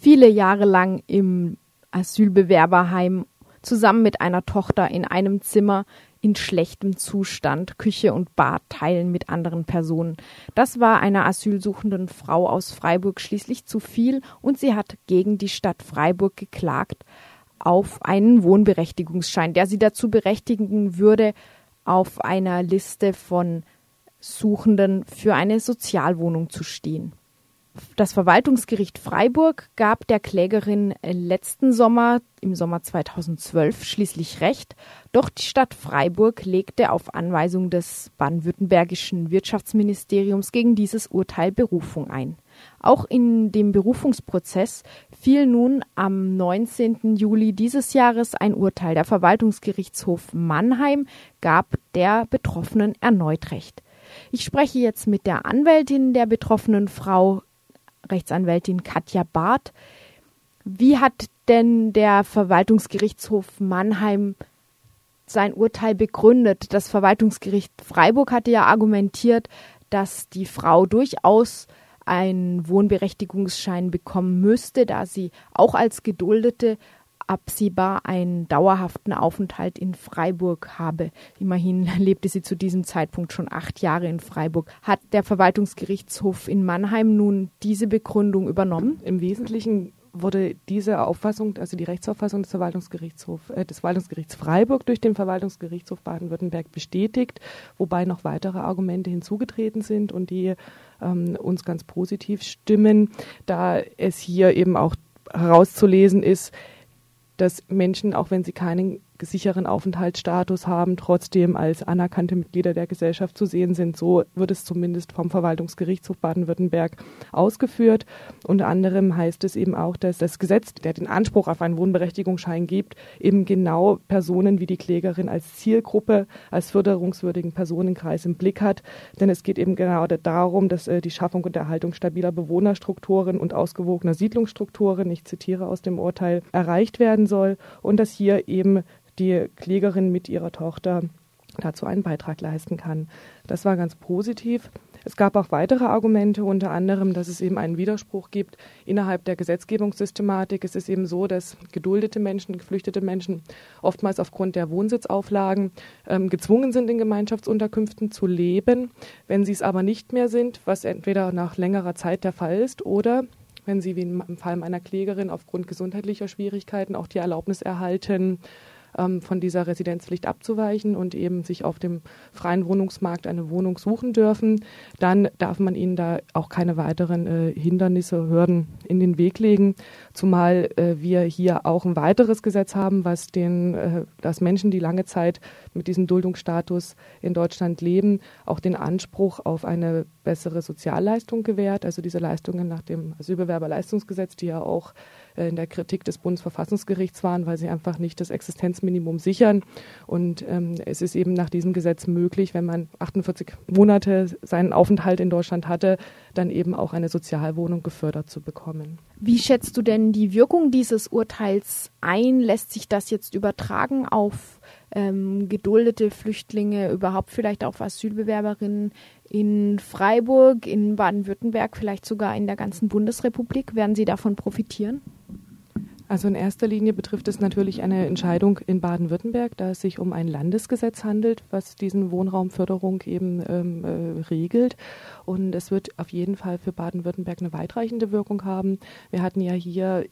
viele Jahre lang im Asylbewerberheim zusammen mit einer Tochter in einem Zimmer in schlechtem Zustand Küche und Bad teilen mit anderen Personen. Das war einer asylsuchenden Frau aus Freiburg schließlich zu viel und sie hat gegen die Stadt Freiburg geklagt auf einen Wohnberechtigungsschein, der sie dazu berechtigen würde, auf einer Liste von Suchenden für eine Sozialwohnung zu stehen. Das Verwaltungsgericht Freiburg gab der Klägerin letzten Sommer, im Sommer 2012, schließlich Recht, doch die Stadt Freiburg legte auf Anweisung des baden-württembergischen Wirtschaftsministeriums gegen dieses Urteil Berufung ein. Auch in dem Berufungsprozess fiel nun am 19. Juli dieses Jahres ein Urteil. Der Verwaltungsgerichtshof Mannheim gab der Betroffenen erneut Recht. Ich spreche jetzt mit der Anwältin der betroffenen Frau, Rechtsanwältin Katja Barth. Wie hat denn der Verwaltungsgerichtshof Mannheim sein Urteil begründet? Das Verwaltungsgericht Freiburg hatte ja argumentiert, dass die Frau durchaus einen Wohnberechtigungsschein bekommen müsste, da sie auch als Geduldete absehbar einen dauerhaften Aufenthalt in Freiburg habe. Immerhin lebte sie zu diesem Zeitpunkt schon acht Jahre in Freiburg. Hat der Verwaltungsgerichtshof in Mannheim nun diese Begründung übernommen? Im Wesentlichen wurde diese Auffassung, also die Rechtsauffassung des Verwaltungsgerichtshofs, äh, des Verwaltungsgerichts Freiburg durch den Verwaltungsgerichtshof Baden-Württemberg bestätigt, wobei noch weitere Argumente hinzugetreten sind und die ähm, uns ganz positiv stimmen, da es hier eben auch herauszulesen ist, dass Menschen, auch wenn sie keinen sicheren Aufenthaltsstatus haben, trotzdem als anerkannte Mitglieder der Gesellschaft zu sehen sind. So wird es zumindest vom Verwaltungsgerichtshof Baden-Württemberg ausgeführt. Unter anderem heißt es eben auch, dass das Gesetz, der den Anspruch auf einen Wohnberechtigungsschein gibt, eben genau Personen wie die Klägerin als Zielgruppe, als förderungswürdigen Personenkreis im Blick hat. Denn es geht eben genau darum, dass äh, die Schaffung und Erhaltung stabiler Bewohnerstrukturen und ausgewogener Siedlungsstrukturen, ich zitiere aus dem Urteil, erreicht werden soll und dass hier eben die Klägerin mit ihrer Tochter dazu einen Beitrag leisten kann. Das war ganz positiv. Es gab auch weitere Argumente, unter anderem, dass es eben einen Widerspruch gibt innerhalb der Gesetzgebungssystematik. Es ist eben so, dass geduldete Menschen, geflüchtete Menschen oftmals aufgrund der Wohnsitzauflagen ähm, gezwungen sind, in Gemeinschaftsunterkünften zu leben. Wenn sie es aber nicht mehr sind, was entweder nach längerer Zeit der Fall ist oder wenn sie wie im Fall meiner Klägerin aufgrund gesundheitlicher Schwierigkeiten auch die Erlaubnis erhalten, ähm, von dieser Residenzpflicht abzuweichen und eben sich auf dem freien Wohnungsmarkt eine Wohnung suchen dürfen, dann darf man ihnen da auch keine weiteren äh, Hindernisse, Hürden in den Weg legen, zumal äh, wir hier auch ein weiteres Gesetz haben, was den, äh, dass Menschen, die lange Zeit mit diesem Duldungsstatus in Deutschland leben, auch den Anspruch auf eine bessere Sozialleistung gewährt, also diese Leistungen nach dem Asylbewerberleistungsgesetz, die ja auch in der Kritik des Bundesverfassungsgerichts waren, weil sie einfach nicht das Existenzminimum sichern. Und ähm, es ist eben nach diesem Gesetz möglich, wenn man 48 Monate seinen Aufenthalt in Deutschland hatte, dann eben auch eine Sozialwohnung gefördert zu bekommen. Wie schätzt du denn die Wirkung dieses Urteils ein? Lässt sich das jetzt übertragen auf ähm, geduldete Flüchtlinge, überhaupt vielleicht auf Asylbewerberinnen in Freiburg, in Baden-Württemberg, vielleicht sogar in der ganzen Bundesrepublik? Werden sie davon profitieren? Also in erster Linie betrifft es natürlich eine Entscheidung in Baden-Württemberg, da es sich um ein Landesgesetz handelt, was diesen Wohnraumförderung eben ähm, äh, regelt. Und es wird auf jeden Fall für Baden-Württemberg eine weitreichende Wirkung haben. Wir hatten ja hier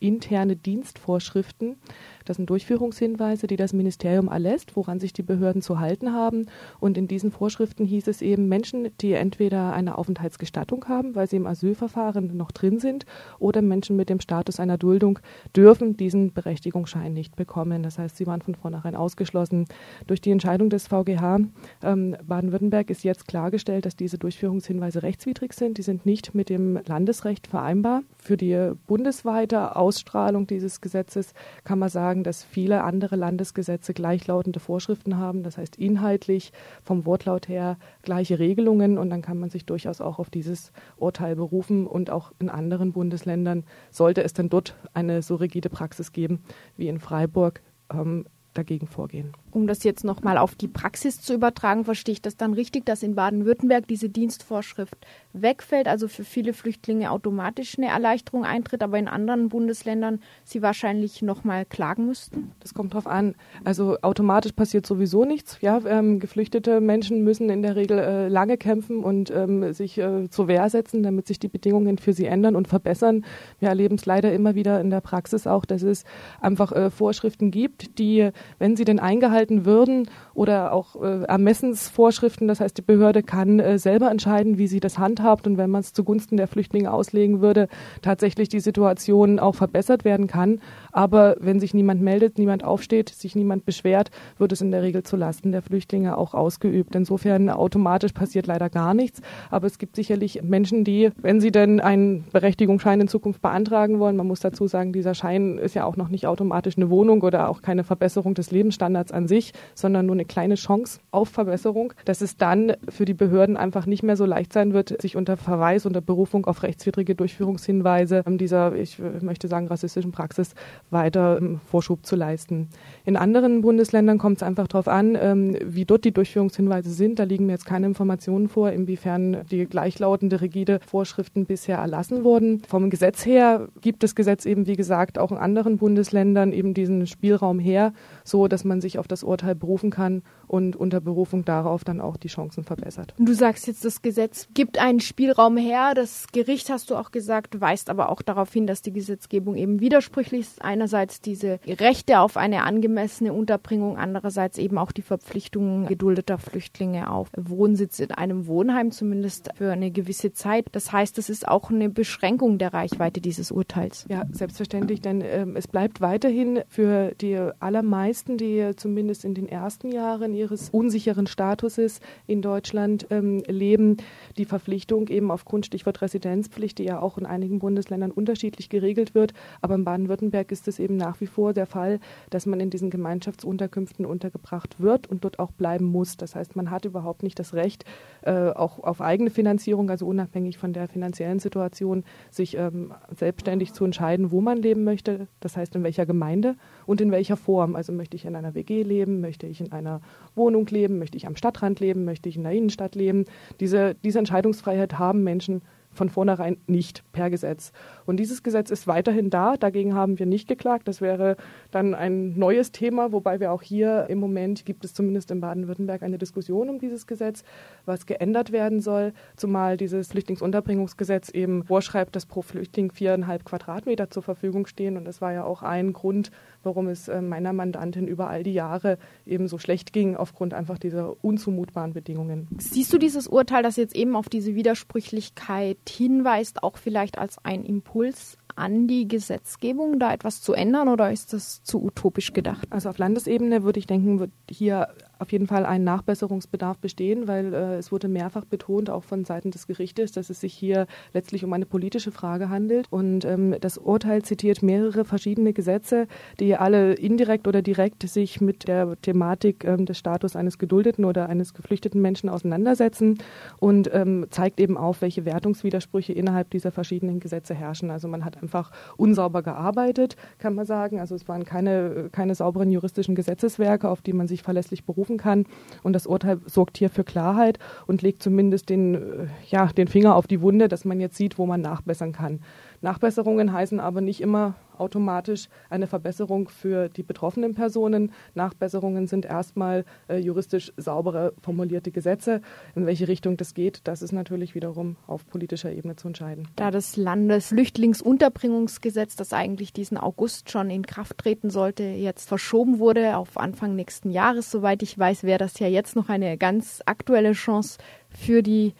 interne Dienstvorschriften. Das sind Durchführungshinweise, die das Ministerium erlässt, woran sich die Behörden zu halten haben. Und in diesen Vorschriften hieß es eben, Menschen, die entweder eine Aufenthaltsgestattung haben, weil sie im Asylverfahren noch drin sind, oder Menschen mit dem Status einer Duldung dürfen diesen Berechtigungsschein nicht bekommen. Das heißt, sie waren von vornherein ausgeschlossen. Durch die Entscheidung des VGH ähm, Baden-Württemberg ist jetzt klargestellt, dass diese Durchführungshinweise rechtswidrig sind. Die sind nicht mit dem Landesrecht vereinbar. Für die bundesweite Ausstrahlung dieses Gesetzes kann man sagen, dass viele andere Landesgesetze gleichlautende Vorschriften haben. Das heißt inhaltlich vom Wortlaut her gleiche Regelungen und dann kann man sich durchaus auch auf dieses Urteil berufen und auch in anderen Bundesländern sollte es dann dort eine so rigide Praxis geben wie in Freiburg, ähm, dagegen vorgehen. Um das jetzt nochmal auf die Praxis zu übertragen, verstehe ich das dann richtig, dass in Baden-Württemberg diese Dienstvorschrift wegfällt, also für viele Flüchtlinge automatisch eine Erleichterung eintritt, aber in anderen Bundesländern sie wahrscheinlich nochmal klagen müssten? Das kommt drauf an. Also automatisch passiert sowieso nichts. Ja, ähm, geflüchtete Menschen müssen in der Regel äh, lange kämpfen und ähm, sich äh, zur Wehr setzen, damit sich die Bedingungen für sie ändern und verbessern. Wir erleben es leider immer wieder in der Praxis auch, dass es einfach äh, Vorschriften gibt, die, wenn sie denn eingehalten würden oder auch äh, Ermessensvorschriften, das heißt, die Behörde kann äh, selber entscheiden, wie sie das handhabt und wenn man es zugunsten der Flüchtlinge auslegen würde, tatsächlich die Situation auch verbessert werden kann. Aber wenn sich niemand meldet, niemand aufsteht, sich niemand beschwert, wird es in der Regel zulasten der Flüchtlinge auch ausgeübt. Insofern automatisch passiert leider gar nichts. Aber es gibt sicherlich Menschen, die, wenn sie denn einen Berechtigungsschein in Zukunft beantragen wollen, man muss dazu sagen, dieser Schein ist ja auch noch nicht automatisch eine Wohnung oder auch keine Verbesserung des Lebensstandards an sich, sondern nur eine kleine Chance auf Verbesserung, dass es dann für die Behörden einfach nicht mehr so leicht sein wird, sich unter Verweis, unter Berufung auf rechtswidrige Durchführungshinweise dieser, ich möchte sagen, rassistischen Praxis weiter ähm, Vorschub zu leisten. In anderen Bundesländern kommt es einfach darauf an, ähm, wie dort die Durchführungshinweise sind. Da liegen mir jetzt keine Informationen vor, inwiefern die gleichlautende rigide Vorschriften bisher erlassen wurden. Vom Gesetz her gibt das Gesetz eben, wie gesagt, auch in anderen Bundesländern eben diesen Spielraum her, so dass man sich auf das Urteil berufen kann und unter Berufung darauf dann auch die Chancen verbessert. Du sagst jetzt, das Gesetz gibt einen Spielraum her. Das Gericht, hast du auch gesagt, weist aber auch darauf hin, dass die Gesetzgebung eben widersprüchlich ist. Einerseits diese Rechte auf eine angemessene Unterbringung, andererseits eben auch die Verpflichtungen geduldeter Flüchtlinge auf Wohnsitz in einem Wohnheim, zumindest für eine gewisse Zeit. Das heißt, es ist auch eine Beschränkung der Reichweite dieses Urteils. Ja, selbstverständlich, denn äh, es bleibt weiterhin für die allermeisten, die zumindest in den ersten Jahren ihres unsicheren Statuses in Deutschland ähm, leben, die Verpflichtung eben aufgrund Stichwort Residenzpflicht, die ja auch in einigen Bundesländern unterschiedlich geregelt wird. Aber in Baden-Württemberg ist es eben nach wie vor der Fall, dass man in diesen Gemeinschaftsunterkünften untergebracht wird und dort auch bleiben muss. Das heißt, man hat überhaupt nicht das Recht, äh, auch auf eigene Finanzierung, also unabhängig von der finanziellen Situation, sich ähm, selbstständig zu entscheiden, wo man leben möchte. Das heißt, in welcher Gemeinde und in welcher Form. Also möchte ich in einer WG leben, möchte ich in einer Wohnung leben, möchte ich am Stadtrand leben, möchte ich in der Innenstadt leben. Diese, diese Entscheidungsfreiheit haben Menschen von vornherein nicht per Gesetz. Und dieses Gesetz ist weiterhin da. Dagegen haben wir nicht geklagt. Das wäre dann ein neues Thema, wobei wir auch hier im Moment gibt es zumindest in Baden-Württemberg eine Diskussion um dieses Gesetz, was geändert werden soll, zumal dieses Flüchtlingsunterbringungsgesetz eben vorschreibt, dass pro Flüchtling viereinhalb Quadratmeter zur Verfügung stehen. Und das war ja auch ein Grund, warum es äh, meiner Mandantin über all die Jahre eben so schlecht ging, aufgrund einfach dieser unzumutbaren Bedingungen. Siehst du dieses Urteil, das jetzt eben auf diese Widersprüchlichkeit hinweist, auch vielleicht als ein Impuls an die Gesetzgebung, da etwas zu ändern oder ist das zu utopisch gedacht? Also auf Landesebene würde ich denken, wird hier auf jeden Fall ein Nachbesserungsbedarf bestehen, weil äh, es wurde mehrfach betont, auch von Seiten des Gerichtes, dass es sich hier letztlich um eine politische Frage handelt. Und ähm, das Urteil zitiert mehrere verschiedene Gesetze, die alle indirekt oder direkt sich mit der Thematik ähm, des Status eines geduldeten oder eines geflüchteten Menschen auseinandersetzen und ähm, zeigt eben auf, welche Wertungswidersprüche innerhalb dieser verschiedenen Gesetze herrschen. Also man hat einfach unsauber gearbeitet, kann man sagen. Also es waren keine, keine sauberen juristischen Gesetzeswerke, auf die man sich verlässlich beruft berufen kann. Und das Urteil sorgt hier für Klarheit und legt zumindest den, äh, ja, den Finger auf die Wunde, dass man jetzt sieht, wo man nachbessern kann. Nachbesserungen heißen aber nicht immer automatisch eine Verbesserung für die betroffenen Personen. Nachbesserungen sind erstmal äh, juristisch saubere formulierte Gesetze. In welche Richtung das geht, das ist natürlich wiederum auf politischer Ebene zu entscheiden. Da das Landesflüchtlingsunterbringungsgesetz, das eigentlich diesen August schon in Kraft treten sollte, jetzt verschoben wurde auf Anfang nächsten Jahres, soweit ich weiß, wäre das ja jetzt noch eine ganz aktuelle Chance für die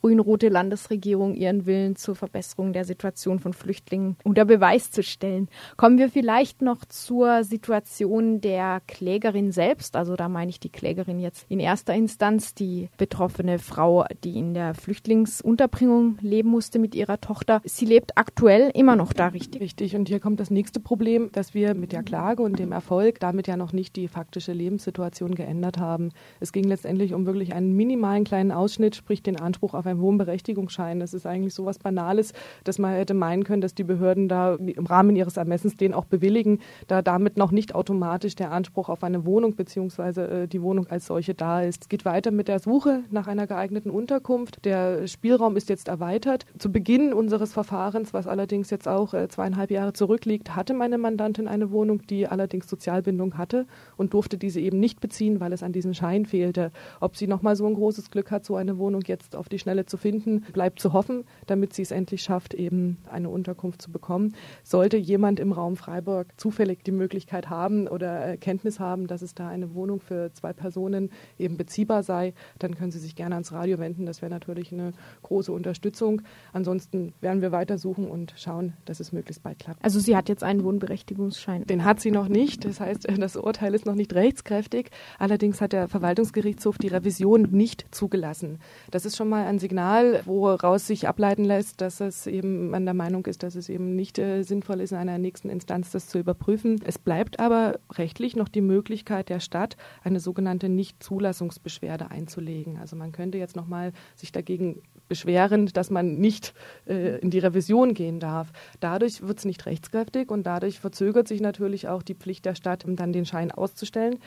grün-rote Landesregierung ihren Willen zur Verbesserung der Situation von Flüchtlingen unter Beweis zu stellen. Kommen wir vielleicht noch zur Situation der Klägerin selbst. Also da meine ich die Klägerin jetzt in erster Instanz, die betroffene Frau, die in der Flüchtlingsunterbringung leben musste mit ihrer Tochter. Sie lebt aktuell immer noch da, richtig? Richtig. Und hier kommt das nächste Problem, dass wir mit der Klage und dem Erfolg damit ja noch nicht die faktische Lebenssituation geändert haben. Es ging letztendlich um wirklich einen minimalen kleinen Ausschnitt, sprich den Anspruch auf einem Wohnberechtigungsschein. Das ist eigentlich so was Banales, dass man hätte meinen können, dass die Behörden da im Rahmen ihres Ermessens den auch bewilligen, da damit noch nicht automatisch der Anspruch auf eine Wohnung bzw. Äh, die Wohnung als solche da ist. Es geht weiter mit der Suche nach einer geeigneten Unterkunft. Der Spielraum ist jetzt erweitert. Zu Beginn unseres Verfahrens, was allerdings jetzt auch äh, zweieinhalb Jahre zurückliegt, hatte meine Mandantin eine Wohnung, die allerdings Sozialbindung hatte und durfte diese eben nicht beziehen, weil es an diesem Schein fehlte. Ob sie nochmal so ein großes Glück hat, so eine Wohnung jetzt auf die Schnelle zu finden, bleibt zu hoffen, damit sie es endlich schafft, eben eine Unterkunft zu bekommen. Sollte jemand im Raum Freiburg zufällig die Möglichkeit haben oder Kenntnis haben, dass es da eine Wohnung für zwei Personen eben beziehbar sei, dann können Sie sich gerne ans Radio wenden. Das wäre natürlich eine große Unterstützung. Ansonsten werden wir weitersuchen und schauen, dass es möglichst bald klappt. Also sie hat jetzt einen Wohnberechtigungsschein. Den hat sie noch nicht. Das heißt, das Urteil ist noch nicht rechtskräftig. Allerdings hat der Verwaltungsgerichtshof die Revision nicht zugelassen. Das ist schon mal ein Signal, woraus sich ableiten lässt, dass es eben man der Meinung ist, dass es eben nicht äh, sinnvoll ist, in einer nächsten Instanz das zu überprüfen. Es bleibt aber rechtlich noch die Möglichkeit der Stadt, eine sogenannte Nichtzulassungsbeschwerde einzulegen. Also man könnte jetzt noch mal sich dagegen beschweren, dass man nicht äh, in die Revision gehen darf. Dadurch wird es nicht rechtskräftig und dadurch verzögert sich natürlich auch die Pflicht der Stadt, um dann den Schein auszustellen.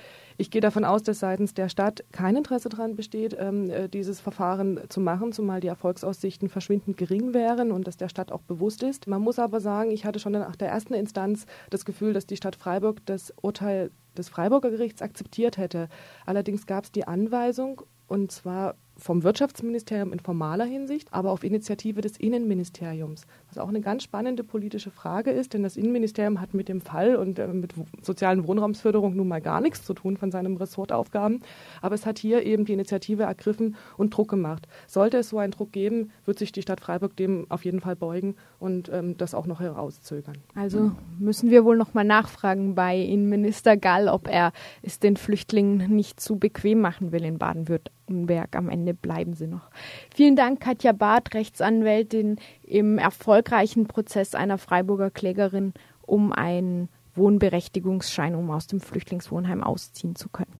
Ich gehe davon aus, dass seitens der Stadt kein Interesse daran besteht, ähm, äh, dieses Verfahren zu machen, zumal die Erfolgsaussichten verschwindend gering wären und dass der Stadt auch bewusst ist. Man muss aber sagen, ich hatte schon nach der ersten Instanz das Gefühl, dass die Stadt Freiburg das Urteil des Freiburger Gerichts akzeptiert hätte. Allerdings gab es die Anweisung, und zwar vom Wirtschaftsministerium in formaler Hinsicht, aber auf Initiative des Innenministeriums. Was auch eine ganz spannende politische Frage ist, denn das Innenministerium hat mit dem Fall und äh, mit sozialen Wohnraumsförderung nun mal gar nichts zu tun von seinen Ressortaufgaben. Aber es hat hier eben die Initiative ergriffen und Druck gemacht. Sollte es so einen Druck geben, wird sich die Stadt Freiburg dem auf jeden Fall beugen und ähm, das auch noch herauszögern. Also müssen wir wohl noch mal nachfragen bei Innenminister Gall, ob er es den Flüchtlingen nicht zu bequem machen will in Baden-Württemberg. Berg. Am Ende bleiben sie noch. Vielen Dank, Katja Barth, Rechtsanwältin im erfolgreichen Prozess einer Freiburger Klägerin um einen Wohnberechtigungsschein, um aus dem Flüchtlingswohnheim ausziehen zu können.